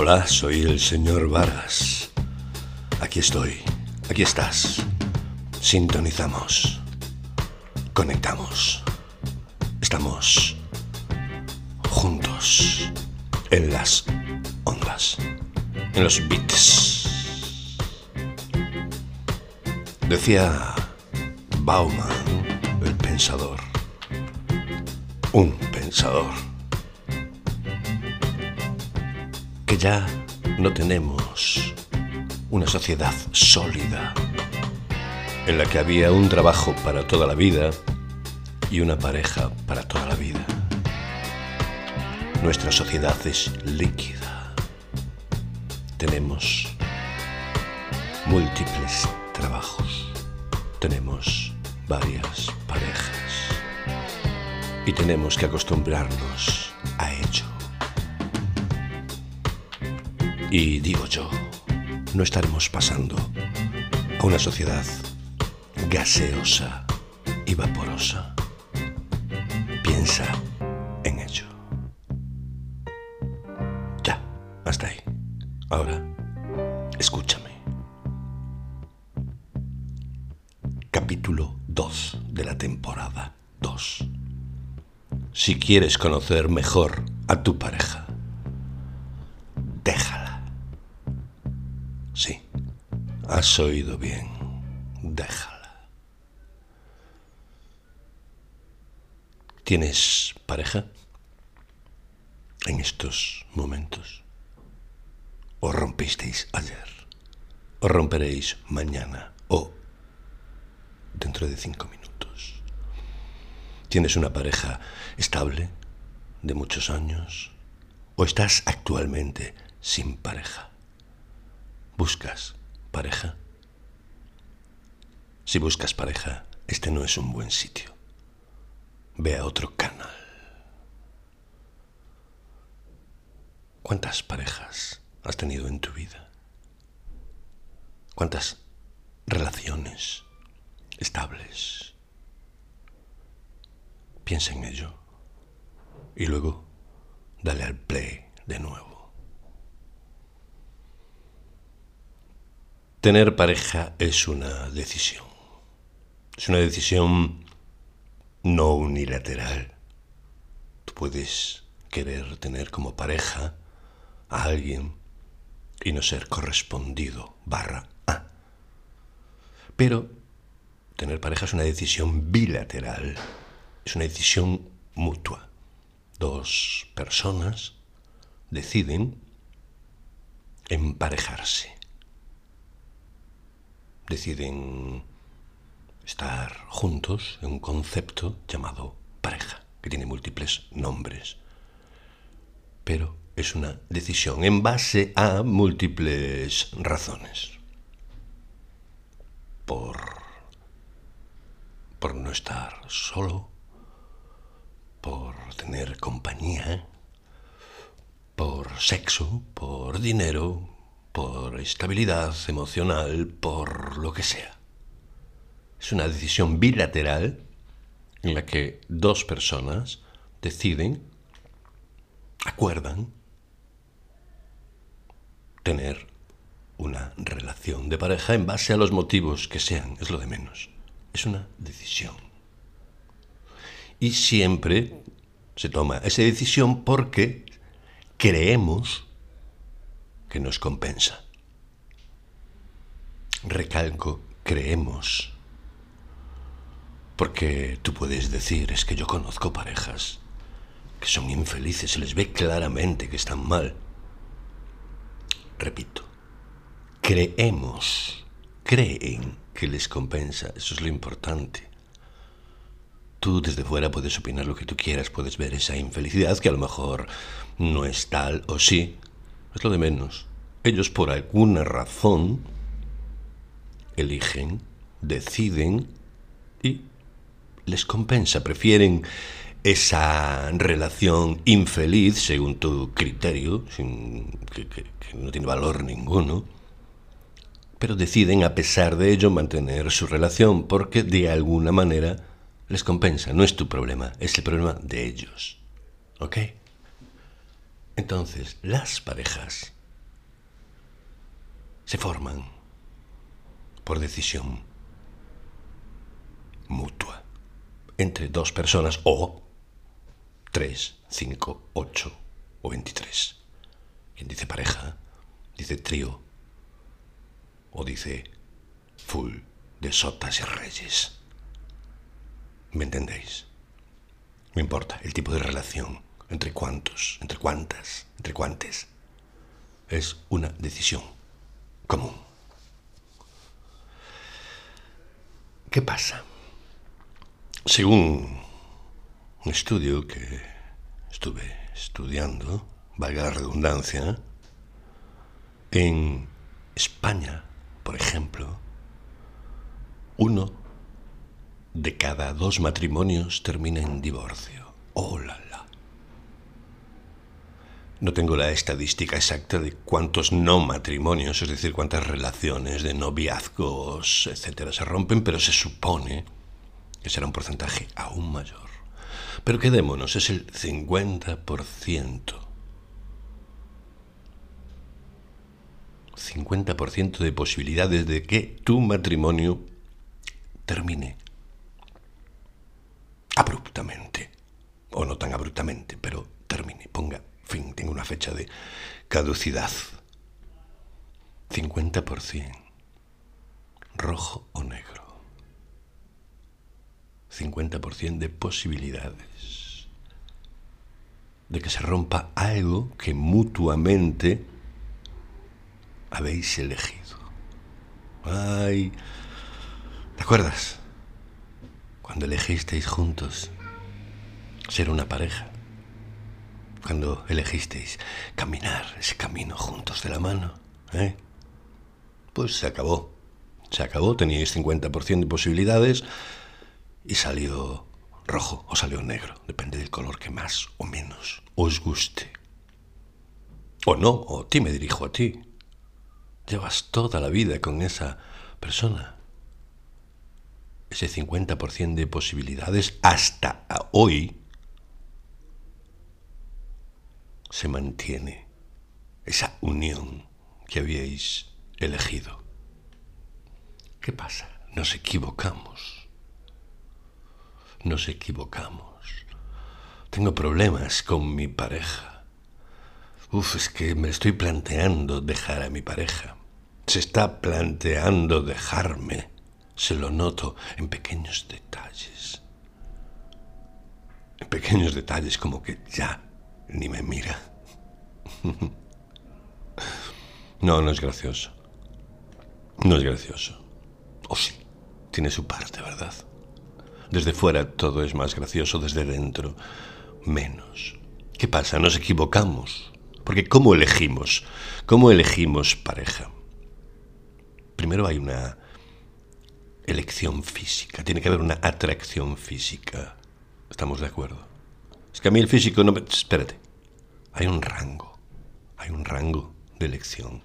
Hola, soy el señor Vargas. Aquí estoy, aquí estás. Sintonizamos. Conectamos. Estamos juntos en las ondas, en los beats. Decía Bauman, el pensador, un pensador, ya no tenemos una sociedad sólida en la que había un trabajo para toda la vida y una pareja para toda la vida. Nuestra sociedad es líquida. Tenemos múltiples trabajos. Tenemos varias parejas. Y tenemos que acostumbrarnos a ello. Y digo yo, no estaremos pasando a una sociedad gaseosa y vaporosa. Piensa en ello. Ya, hasta ahí. Ahora, escúchame. Capítulo 2 de la temporada 2. Si quieres conocer mejor a tu pareja, déjala. Has oído bien. Déjala. ¿Tienes pareja en estos momentos? ¿O rompisteis ayer? ¿O romperéis mañana? ¿O dentro de cinco minutos? ¿Tienes una pareja estable de muchos años? ¿O estás actualmente sin pareja? ¿Buscas pareja? Si buscas pareja, este no es un buen sitio. Ve a otro canal. ¿Cuántas parejas has tenido en tu vida? ¿Cuántas relaciones estables? Piensa en ello y luego dale al play de nuevo. Tener pareja es una decisión. Es una decisión no unilateral. Tú puedes querer tener como pareja a alguien y no ser correspondido barra A. Pero tener pareja es una decisión bilateral, es una decisión mutua. Dos personas deciden emparejarse. Deciden estar juntos en un concepto llamado pareja, que tiene múltiples nombres. Pero es una decisión en base a múltiples razones. Por, por no estar solo, por tener compañía, por sexo, por dinero, por estabilidad emocional, por lo que sea. Es una decisión bilateral en la que dos personas deciden, acuerdan, tener una relación de pareja en base a los motivos que sean, es lo de menos. Es una decisión. Y siempre se toma esa decisión porque creemos que nos compensa. Recalco, creemos. Porque tú puedes decir, es que yo conozco parejas que son infelices, se les ve claramente que están mal. Repito, creemos, creen que les compensa, eso es lo importante. Tú desde fuera puedes opinar lo que tú quieras, puedes ver esa infelicidad que a lo mejor no es tal o sí, es lo de menos. Ellos por alguna razón eligen, deciden y les compensa, prefieren esa relación infeliz, según tu criterio, sin, que, que, no tiene valor ninguno, pero deciden a pesar de ello mantener su relación porque de alguna manera les compensa. No es tu problema, es el problema de ellos. ¿Ok? Entonces, las parejas se forman por decisión mutua entre dos personas o tres, cinco, ocho o veintitrés. Quien dice pareja, dice trío o dice full de sotas y reyes. ¿Me entendéis? No importa el tipo de relación, entre cuántos, entre cuántas, entre cuántes. Es una decisión común. ¿Qué pasa? Según un estudio que estuve estudiando, valga la redundancia, en España, por ejemplo, uno de cada dos matrimonios termina en divorcio. ¡Oh, la, la! No tengo la estadística exacta de cuántos no matrimonios, es decir, cuántas relaciones de noviazgos, etcétera, se rompen, pero se supone que será un porcentaje aún mayor. Pero quedémonos, es el 50%. 50% de posibilidades de que tu matrimonio termine abruptamente. O no tan abruptamente, pero una fecha de caducidad. 50%. Rojo o negro. 50% de posibilidades de que se rompa algo que mutuamente habéis elegido. Ay, ¿te acuerdas? Cuando elegisteis juntos ser una pareja. Cuando elegisteis caminar ese camino juntos de la mano. ¿eh? Pues se acabó. Se acabó, teníais 50% de posibilidades y salió rojo o salió negro, depende del color que más o menos os guste. O no, o ti me dirijo a ti. Llevas toda la vida con esa persona. Ese 50% de posibilidades hasta hoy se mantiene esa unión que habíais elegido. ¿Qué pasa? Nos equivocamos nos equivocamos. Tengo problemas con mi pareja. Uf, es que me estoy planteando dejar a mi pareja. Se está planteando dejarme. Se lo noto en pequeños detalles. En pequeños detalles como que ya ni me mira. No, no es gracioso. No es gracioso. O sí, tiene su parte, ¿verdad? Desde fuera todo es más gracioso, desde dentro menos. ¿Qué pasa? Nos equivocamos. Porque ¿cómo elegimos? ¿Cómo elegimos pareja? Primero hay una elección física, tiene que haber una atracción física. ¿Estamos de acuerdo? Es que a mí el físico no me... Espérate. Hay un rango. Hay un rango de elección.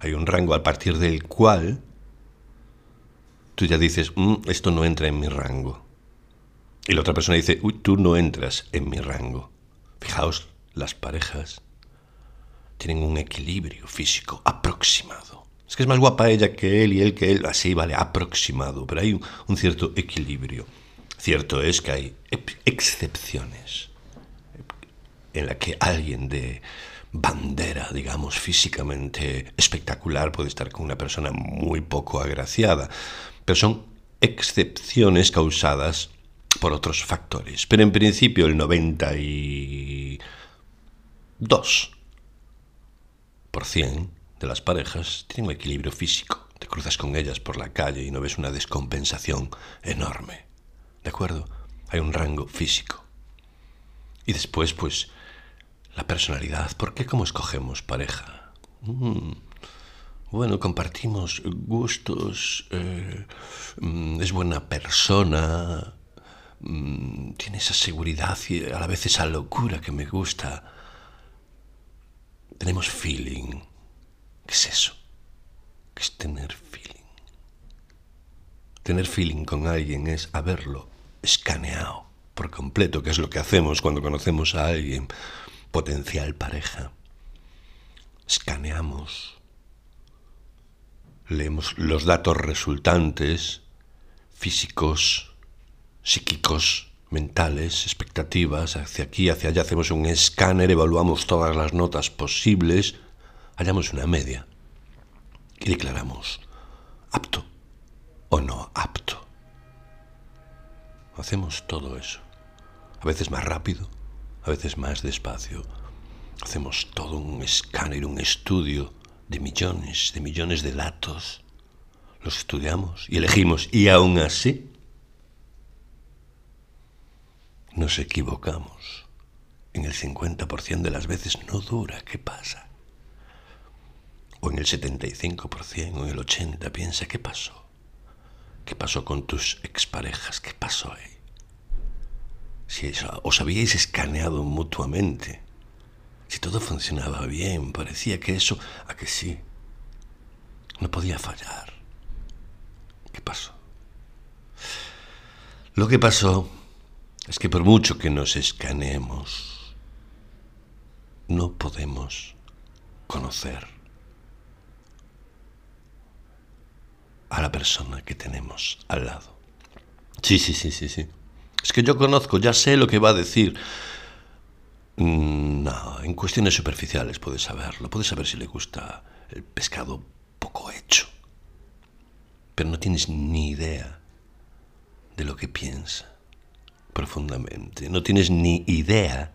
Hay un rango a partir del cual tú ya dices, mm, esto no entra en mi rango. Y la otra persona dice, uy, tú no entras en mi rango. Fijaos, las parejas tienen un equilibrio físico aproximado. Es que es más guapa ella que él y él que él, así vale, aproximado, pero hay un, cierto equilibrio. Cierto es que hay excepciones en la que alguien de bandera, digamos, físicamente espectacular puede estar con una persona muy poco agraciada pero son excepciones causadas por otros factores. Pero en principio el 92% de las parejas tienen un equilibrio físico. Te cruzas con ellas por la calle y no ves una descompensación enorme. ¿De acuerdo? Hay un rango físico. Y después, pues, la personalidad. ¿Por qué cómo escogemos pareja? Mm, bueno, compartimos gustos, eh, mm, es buena persona, mm, tiene esa seguridad y a la vez esa locura que me gusta. Tenemos feeling. ¿Qué es eso? ¿Qué es tener feeling? Tener feeling con alguien es haberlo escaneado por completo, que es lo que hacemos cuando conocemos a alguien, potencial pareja. Escaneamos leemos los datos resultantes, físicos, psíquicos, mentales, expectativas, hacia aquí, hacia allá, hacemos un escáner, evaluamos todas las notas posibles, hallamos una media y declaramos apto o no apto. Hacemos todo eso, a veces más rápido, a veces más despacio. Hacemos todo un escáner, un estudio de millones, de millones de datos. Los estudiamos y elegimos y aún así nos equivocamos. En el 50% de las veces no dura. ¿Qué pasa? O en el 75% o en el 80% piensa, ¿qué pasó? ¿Qué pasó con tus exparejas? ¿Qué pasó ahí? Si os habíais escaneado mutuamente, si todo funcionaba bien, parecía que eso, a que sí, no podía fallar. ¿Qué pasó? Lo que pasó es que por mucho que nos escaneemos, no podemos conocer a la persona que tenemos al lado. Sí, sí, sí, sí, sí. Es que yo conozco, ya sé lo que va a decir. Mm, no, en cuestiones superficiales puedes saberlo. Puedes saber si le gusta el pescado poco hecho. Pero no tienes ni idea de lo que piensa profundamente, no tienes ni idea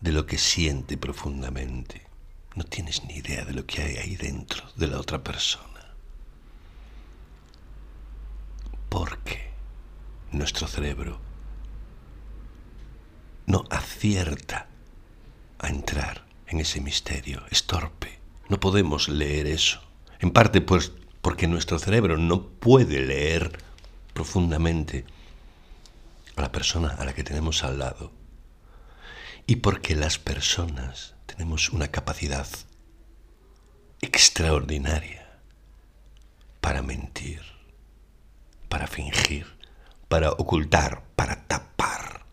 de lo que siente profundamente, no tienes ni idea de lo que hay ahí dentro de la otra persona. Porque nuestro cerebro no acierta a entrar en ese misterio, es torpe, no podemos leer eso. En parte pues porque nuestro cerebro no puede leer profundamente a la persona a la que tenemos al lado. Y porque las personas tenemos una capacidad extraordinaria para mentir, para fingir, para ocultar, para tapar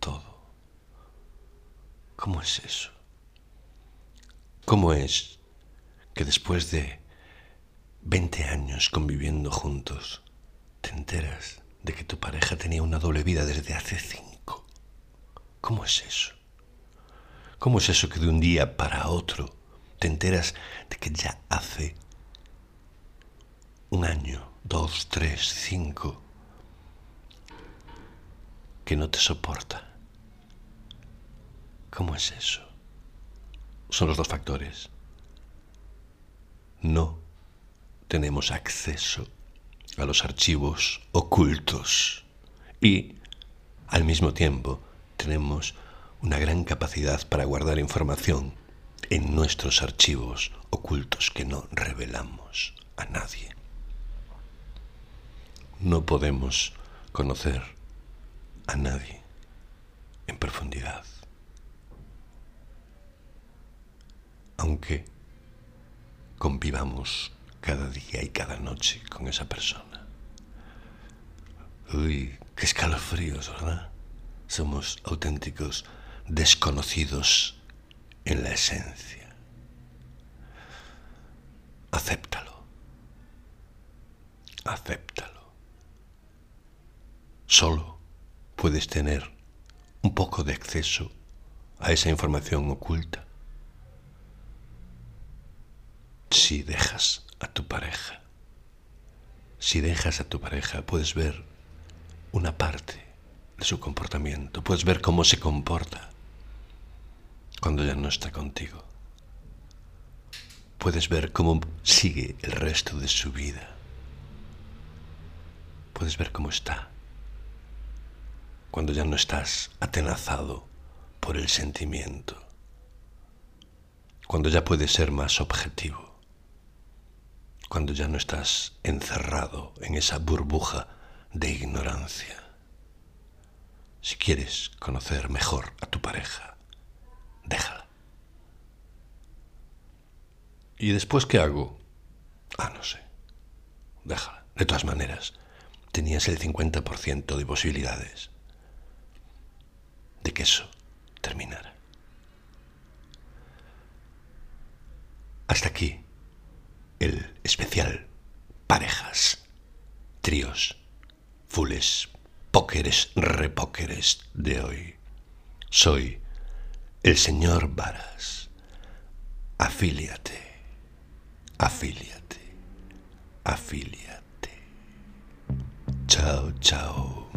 todo. ¿Cómo es eso? ¿Cómo es que después de 20 años conviviendo juntos, te enteras de que tu pareja tenía una doble vida desde hace cinco. ¿Cómo es eso? ¿Cómo es eso que de un día para otro te enteras de que ya hace un año, dos, tres, cinco, que no te soporta? ¿Cómo es eso? Son los dos factores. No tenemos acceso a los archivos ocultos y, al mismo tiempo, tenemos una gran capacidad para guardar información en nuestros archivos ocultos que no revelamos a nadie. No podemos conocer a nadie en profundidad, aunque convivamos cada día y cada noche con esa persona. Uy, qué escalofríos, ¿verdad? Somos auténticos desconocidos en la esencia. Acéptalo. Acéptalo. Solo puedes tener un poco de acceso a esa información oculta si dejas a tu pareja. Si dejas a tu pareja, puedes ver una parte de su comportamiento. Puedes ver cómo se comporta cuando ya no está contigo. Puedes ver cómo sigue el resto de su vida. Puedes ver cómo está cuando ya no estás atenazado por el sentimiento. Cuando ya puedes ser más objetivo. Cuando ya no estás encerrado en esa burbuja de ignorancia. Si quieres conocer mejor a tu pareja, déjala. ¿Y después qué hago? Ah, no sé. Déjala. De todas maneras, tenías el 50% de posibilidades de que eso terminara. Hasta aquí el especial parejas, tríos, fules, pókeres, repókeres de hoy. Soy el señor Varas. Afíliate, afíliate, afíliate. Chao, chao.